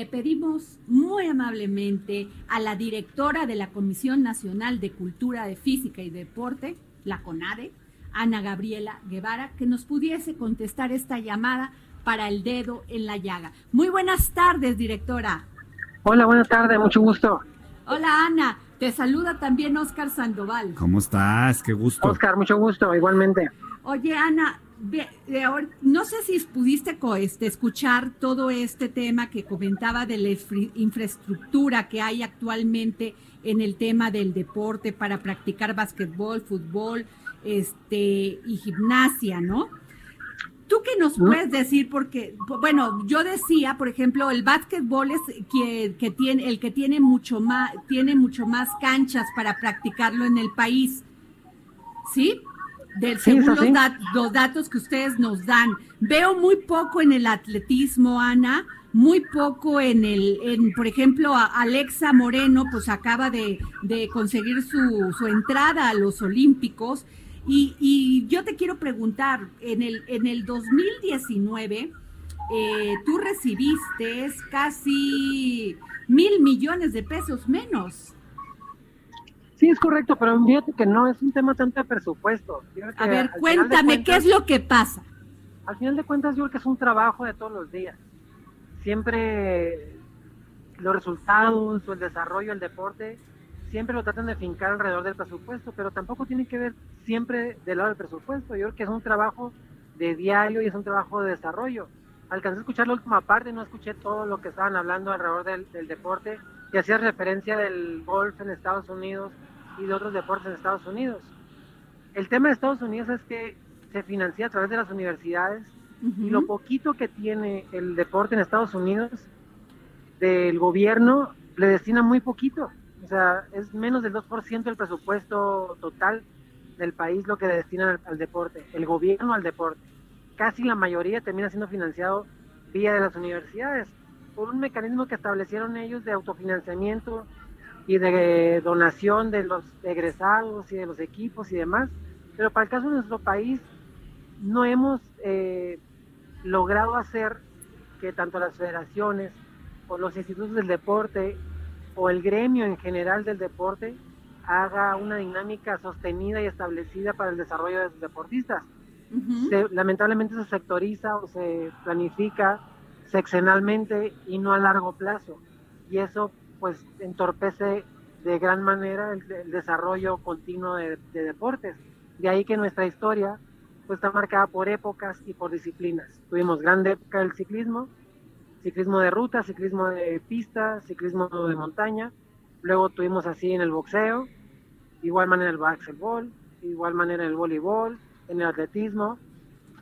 Le pedimos muy amablemente a la directora de la Comisión Nacional de Cultura de Física y Deporte, la CONADE, Ana Gabriela Guevara, que nos pudiese contestar esta llamada para el dedo en la llaga. Muy buenas tardes, directora. Hola, buenas tardes, mucho gusto. Hola, Ana. Te saluda también Oscar Sandoval. ¿Cómo estás? Qué gusto. Oscar, mucho gusto, igualmente. Oye, Ana, no sé si pudiste este, escuchar todo este tema que comentaba de la infraestructura que hay actualmente en el tema del deporte para practicar básquetbol, fútbol este, y gimnasia, ¿no? ¿Tú qué nos puedes decir? Porque, bueno, yo decía, por ejemplo, el básquetbol es que, que, tiene, el que tiene mucho más, tiene mucho más canchas para practicarlo en el país. ¿Sí? Del, según los, datos que ustedes nos dan. Veo muy poco en el atletismo, Ana, muy poco en el, en, por ejemplo, Alexa Moreno, pues acaba de, de conseguir su, su entrada a los Olímpicos y, yo te quiero preguntar, en el, en el 2019, eh, tú recibiste casi mil millones de pesos menos. Sí, es correcto, pero fíjate que no es un tema tanto de presupuesto. A ver, cuéntame, ¿qué es lo que pasa? Al final de cuentas, yo creo que es un trabajo de todos los días. Siempre los resultados o el desarrollo del deporte siempre lo tratan de fincar alrededor del presupuesto, pero tampoco tiene que ver siempre del lado del presupuesto. Yo creo que es un trabajo de diario y es un trabajo de desarrollo. Alcancé a escuchar la última parte, no escuché todo lo que estaban hablando alrededor del, deporte y hacía referencia del golf en Estados Unidos y de otros deportes en Estados Unidos. El tema de Estados Unidos es que se financia a través de las universidades y lo poquito que tiene el deporte en Estados Unidos del gobierno le destina muy poquito. O sea, es menos del 2% del presupuesto total del país lo que destinan al, deporte, el gobierno al deporte. Casi la mayoría termina siendo financiado vía de las universidades, por un mecanismo que establecieron ellos de autofinanciamiento y de donación de los egresados y de los equipos y demás. Pero para el caso de nuestro país, no hemos eh, logrado hacer que tanto las federaciones o los institutos del deporte o el gremio en general del deporte haga una dinámica sostenida y establecida para el desarrollo de sus deportistas. lamentablemente se sectoriza o se planifica sexenalmente y no a largo plazo. Y eso pues entorpece de gran manera el, desarrollo continuo de, deportes. De ahí que nuestra historia pues está marcada por épocas y por disciplinas. Tuvimos grande época del ciclismo, ciclismo de ruta, ciclismo de pista, ciclismo de montaña. Luego tuvimos así en el boxeo, igual manera el básquetbol, igual manera el voleibol, en el atletismo,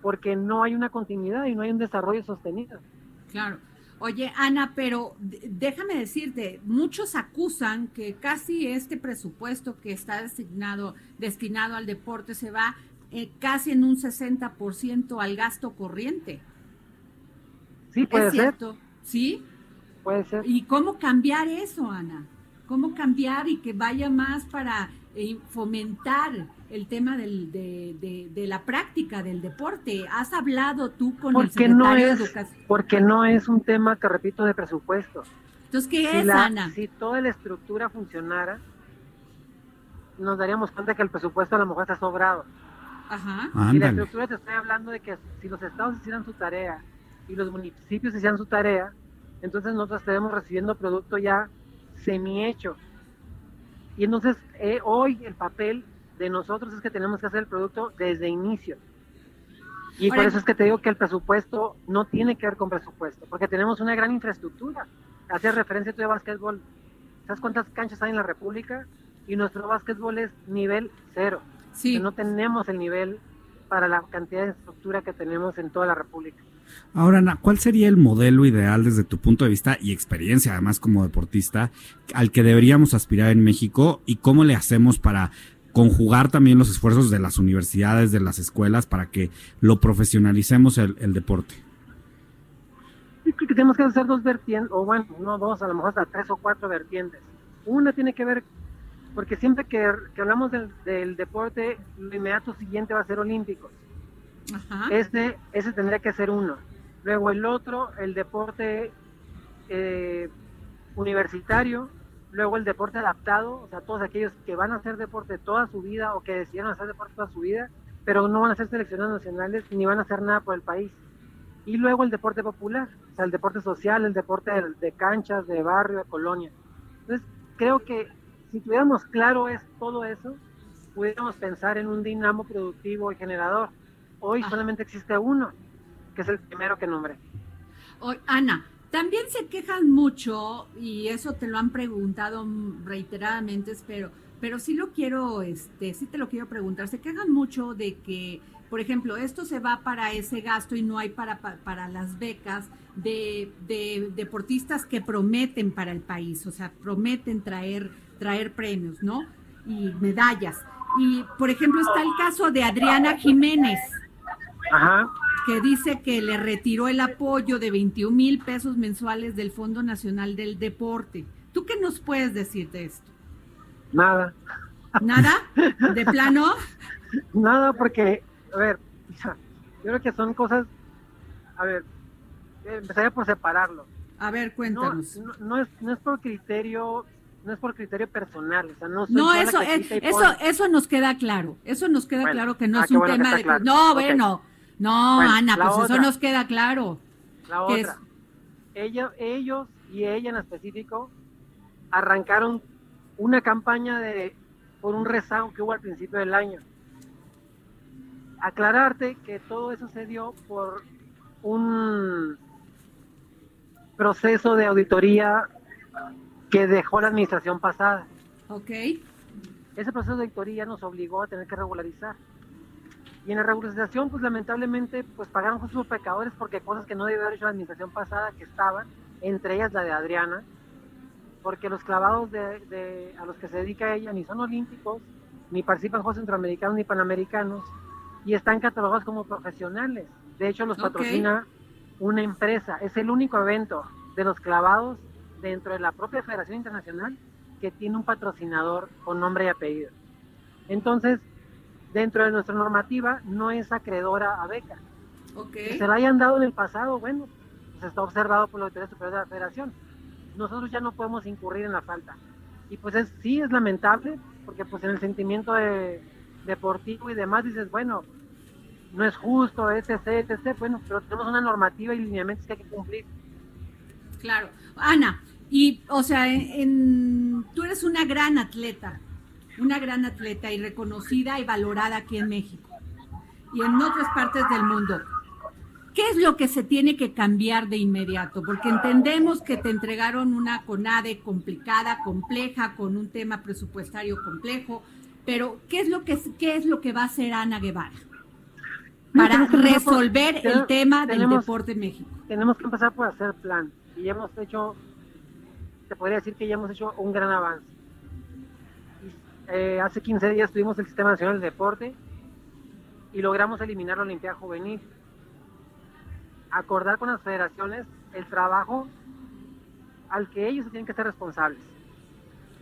porque no hay una continuidad y no hay un desarrollo sostenido. Claro. Oye, Ana, pero déjame decirte, muchos acusan que casi este presupuesto que está designado, destinado al deporte se va eh, casi en un 60% al gasto corriente. Sí, puede cierto, ¿sí? Puede ser. ¿Y cómo cambiar eso, Ana? ¿Cómo cambiar y que vaya más para fomentar el tema del, de, de, la práctica del deporte? ¿Has hablado tú con el secretario no es, de Educación? Porque no es un tema, que repito, de presupuesto. Entonces, ¿qué es, Ana? Si toda la estructura funcionara, nos daríamos cuenta que el presupuesto a lo mejor está sobrado. Ajá. Y la estructura te estoy hablando de que si los estados hicieran su tarea y los municipios hicieran su tarea, entonces nosotros estaremos recibiendo producto ya semi hecho. Y entonces eh, hoy el papel de nosotros es que tenemos que hacer el producto desde inicio. Y por eso es que te digo que el presupuesto no tiene que ver con presupuesto, porque tenemos una gran infraestructura. Hacer referencia tú de básquetbol. ¿Sabes cuántas canchas hay en la República? Y nuestro básquetbol es nivel cero. Sí. no tenemos el nivel para la cantidad de estructura que tenemos en toda la República. Ahora, Ana, ¿cuál sería el modelo ideal desde tu punto de vista y experiencia, además como deportista, al que deberíamos aspirar en México y cómo le hacemos para conjugar también los esfuerzos de las universidades, de las escuelas, para que lo profesionalicemos el, deporte? Tenemos que hacer dos vertientes, o bueno, no dos, a lo mejor hasta tres o cuatro vertientes. Una tiene que ver, porque siempre que, hablamos del, deporte, lo inmediato siguiente va a ser olímpicos. Ese, ese tendría que ser uno. Luego el otro, el deporte eh, universitario, luego el deporte adaptado, o sea, todos aquellos que van a hacer deporte toda su vida o que decidieron hacer deporte toda su vida, pero no van a ser seleccionados nacionales ni van a hacer nada por el país. Y luego el deporte popular, o sea, el deporte social, el deporte de, canchas, de barrio, de colonia. Entonces, creo que si tuviéramos claro es, todo eso, pudiéramos pensar en un dinamo productivo y generador. Hoy solamente existe uno, que es el primero que nombré. Hoy, Ana, también se quejan mucho, y eso te lo han preguntado reiteradamente, espero, pero sí lo quiero, este, sí te lo quiero preguntar, se quejan mucho de que, por ejemplo, esto se va para ese gasto y no hay para, para, las becas de, de, deportistas que prometen para el país, o sea, prometen traer, traer premios, ¿no? Y medallas. Y, por ejemplo, está el caso de Adriana Jiménez. Ajá que dice que le retiró el apoyo de 21 mil pesos mensuales del Fondo Nacional del Deporte. ¿Tú qué nos puedes decir de esto? Nada. ¿Nada? ¿De plano? Nada, porque, a ver, yo creo que son cosas, a ver, empezaría por separarlo. A ver, cuéntanos. No, es, no es por criterio no es por criterio personal, o sea, no, no eso, eso, eso nos queda claro, eso nos queda claro que no ah, es un tema de, no, bueno, no, Ana, pues eso nos queda claro. La otra. ellos y ella en específico arrancaron una campaña de por un rezago que hubo al principio del año. Aclararte que todo eso se dio por un proceso de auditoría que dejó la administración pasada. Ok. Ese proceso de auditoría nos obligó a tener que regularizar. Y en la regularización, pues lamentablemente, pues pagaron sus pecadores porque cosas que no debió haber hecho la administración pasada que estaban, entre ellas la de Adriana, porque los clavados de, a los que se dedica ella ni son olímpicos, ni participan Juegos Centroamericanos ni Panamericanos, y están catalogados como profesionales. De hecho, los patrocina una empresa. Es el único evento de los clavados dentro de la propia Federación Internacional que tiene un patrocinador con nombre y apellido. Entonces, dentro de nuestra normativa no es acreedora a beca. Okay. se la hayan dado en el pasado, bueno, pues está observado por la Autoridad Superior de la Federación. Nosotros ya no podemos incurrir en la falta. Y pues es, sí es lamentable, porque pues en el sentimiento de, deportivo y demás dices, bueno, no es justo, etc, etc, bueno, pero tenemos una normativa y lineamientos que hay que cumplir. Claro. Ana, y o sea, en, tú eres una gran atleta, una gran atleta y reconocida y valorada aquí en México y en otras partes del mundo. ¿Qué es lo que se tiene que cambiar de inmediato? Porque entendemos que te entregaron una CONADE complicada, compleja, con un tema presupuestario complejo, pero ¿qué es lo que, qué es lo que va a hacer Ana Guevara para resolver el tema del deporte en México? Tenemos que empezar por hacer plan y ya hemos hecho, te podría decir que ya hemos hecho un gran avance eh, hace 15 días tuvimos el Sistema Nacional de Deporte y logramos eliminar la Olimpiada Juvenil. Acordar con las federaciones el trabajo al que ellos se tienen que ser responsables,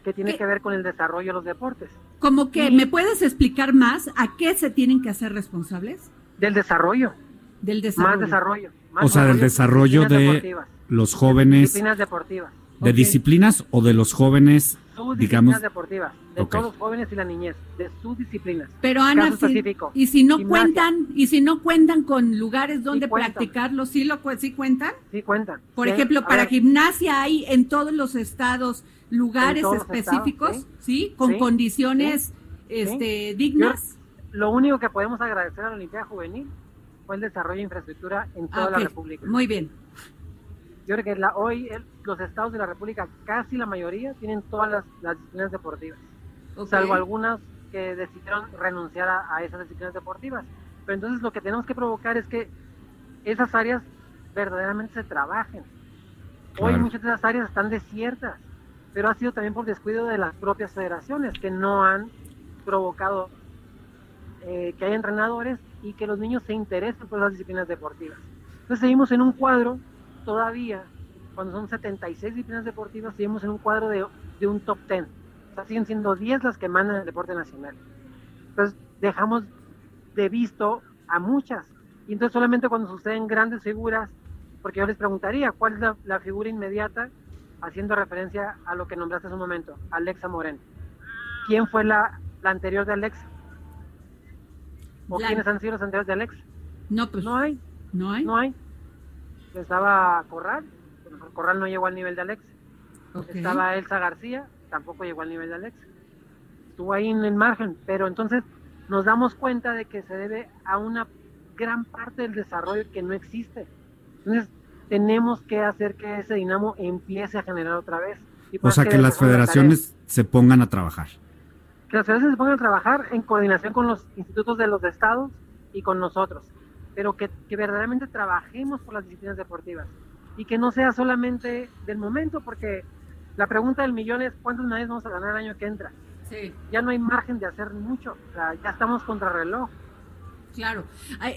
que tiene que ver con el desarrollo de los deportes. ¿Cómo que me puedes explicar más a qué se tienen que hacer responsables? Del desarrollo. Del desarrollo. Más desarrollo. o sea, del desarrollo de los jóvenes. Disciplinas deportivas. ¿De disciplinas o de los jóvenes sus disciplinas deportivas, de todos los jóvenes y la niñez, de sus disciplinas. Pero Ana, y si no cuentan, y si no cuentan con lugares donde practicarlo, ¿sí lo sí cuentan? Sí cuentan. Por ejemplo, para gimnasia hay en todos los estados lugares específicos, ¿sí? Con condiciones este dignas. lo único que podemos agradecer a la Olimpiada Juvenil fue el desarrollo de infraestructura en toda la República. Muy bien. Yo creo que la, hoy los estados de la República, casi la mayoría, tienen todas las, disciplinas deportivas, salvo algunas que decidieron renunciar a, esas disciplinas deportivas. Pero entonces lo que tenemos que provocar es que esas áreas verdaderamente se trabajen. Hoy muchas de esas áreas están desiertas, pero ha sido también por descuido de las propias federaciones que no han provocado eh, que haya entrenadores y que los niños se interesen por las disciplinas deportivas. Entonces seguimos en un cuadro todavía, cuando son 76 disciplinas deportivas, seguimos en un cuadro de, de un top 10. O sea, siguen siendo 10 las que mandan el deporte nacional. Entonces dejamos de visto a muchas. Y entonces solamente cuando suceden grandes figuras, porque yo les preguntaría, ¿cuál es la, figura inmediata? Haciendo referencia a lo que nombraste hace un momento, Alexa Moreno. ¿Quién fue la, la anterior de Alexa? ¿O quiénes han sido los anteriores de Alexa? No, pues. No hay. No hay. No hay. Estaba Corral, Corral no llegó al nivel de Alexa. Estaba Elsa García, tampoco llegó al nivel de Alexa. Estuvo ahí en el margen, pero entonces nos damos cuenta de que se debe a una gran parte del desarrollo que no existe. Entonces, tenemos que hacer que ese dinamo empiece a generar otra vez. o sea, que, las federaciones se pongan a trabajar. Que las federaciones se pongan a trabajar en coordinación con los institutos de los estados y con nosotros, pero que, que verdaderamente trabajemos por las disciplinas deportivas y que no sea solamente del momento, porque la pregunta del millón es cuántos medallas vamos a ganar el año que entra. Sí. Ya no hay margen de hacer mucho, o sea, ya estamos contra reloj. Claro.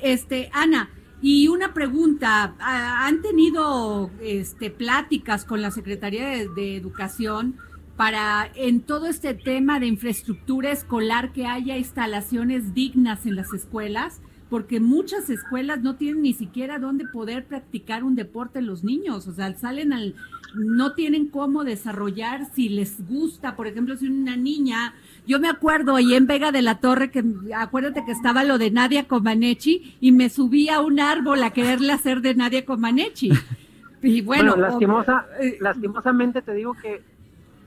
Este, Ana, y una pregunta, ¿han tenido este, pláticas con la Secretaría de, Educación para en todo este tema de infraestructura escolar que haya instalaciones dignas en las escuelas? Porque muchas escuelas no tienen ni siquiera dónde poder practicar un deporte los niños, o sea, salen al, no tienen cómo desarrollar si les gusta, por ejemplo, si una niña, yo me acuerdo ahí en Vega de la Torre, que acuérdate que estaba lo de Nadia Comaneci y me subí a un árbol a quererle hacer de Nadia Comaneci. Y bueno, lastimosa, eh, lastimosamente te digo que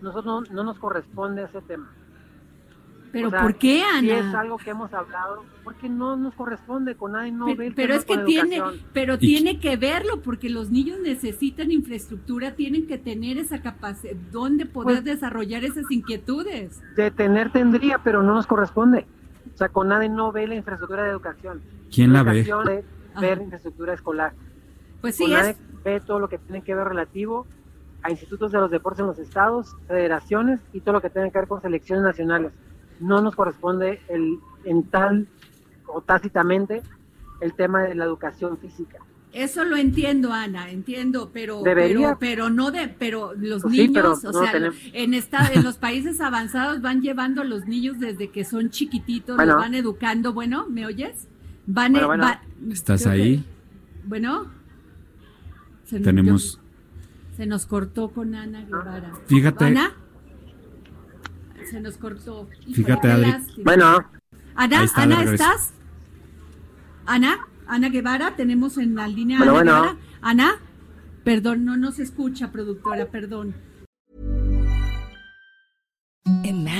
nosotros no nos corresponde ese tema. Pero ¿por qué, Ana? Si es algo que hemos hablado, porque no nos corresponde con nadie, no pero, pero es que tiene, pero tiene que verlo, porque los niños necesitan infraestructura, tienen que tener esa capacidad, donde poder pues desarrollar esas inquietudes. De tener tendría, pero no nos corresponde. O sea, con nadie no ve la infraestructura de educación. ¿Quién la, ve? De ver infraestructura escolar. Pues sí, es... ve todo lo que tiene que ver relativo a institutos de los deportes en los estados, federaciones y todo lo que tiene que ver con selecciones nacionales no nos corresponde el, en tal o tácitamente el tema de la educación física. Eso lo entiendo, Ana, entiendo, pero pero, pero no de, pero los pues niños, o sea, en esta, en los países avanzados van llevando a los niños desde que son chiquititos, los van educando. Bueno, ¿me oyes? Van, e, ¿Estás ahí? Bueno, tenemos. se nos cortó con Ana Guevara. Fíjate. Ana se nos cortó. Fíjate, Adri. Bueno. Ana, Ana, ¿estás? Ana, Ana Guevara, tenemos en la línea Ana Guevara. Ana, perdón, no nos escucha, productora, perdón.